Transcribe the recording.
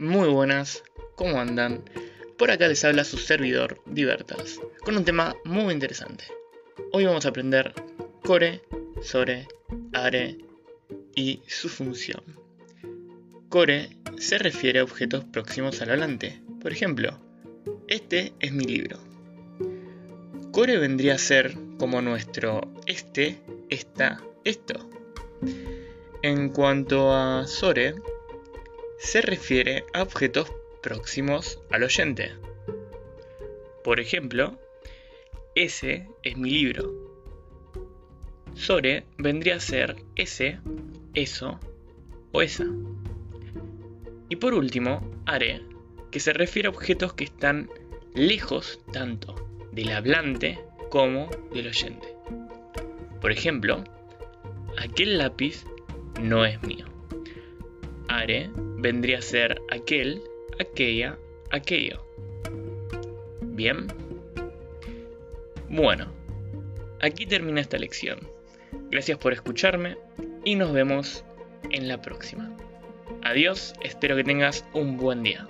Muy buenas, ¿cómo andan? Por acá les habla su servidor, Divertas, con un tema muy interesante. Hoy vamos a aprender core, sore, are y su función. Core se refiere a objetos próximos al hablante. Por ejemplo, este es mi libro. Core vendría a ser como nuestro este, esta, esto. En cuanto a Sore, se refiere a objetos próximos al oyente. Por ejemplo, ese es mi libro. Sore vendría a ser ese, eso o esa. Y por último, are, que se refiere a objetos que están lejos tanto del hablante como del oyente. Por ejemplo, aquel lápiz no es mío. Are vendría a ser aquel, aquella, aquello. ¿Bien? Bueno, aquí termina esta lección. Gracias por escucharme y nos vemos en la próxima. Adiós, espero que tengas un buen día.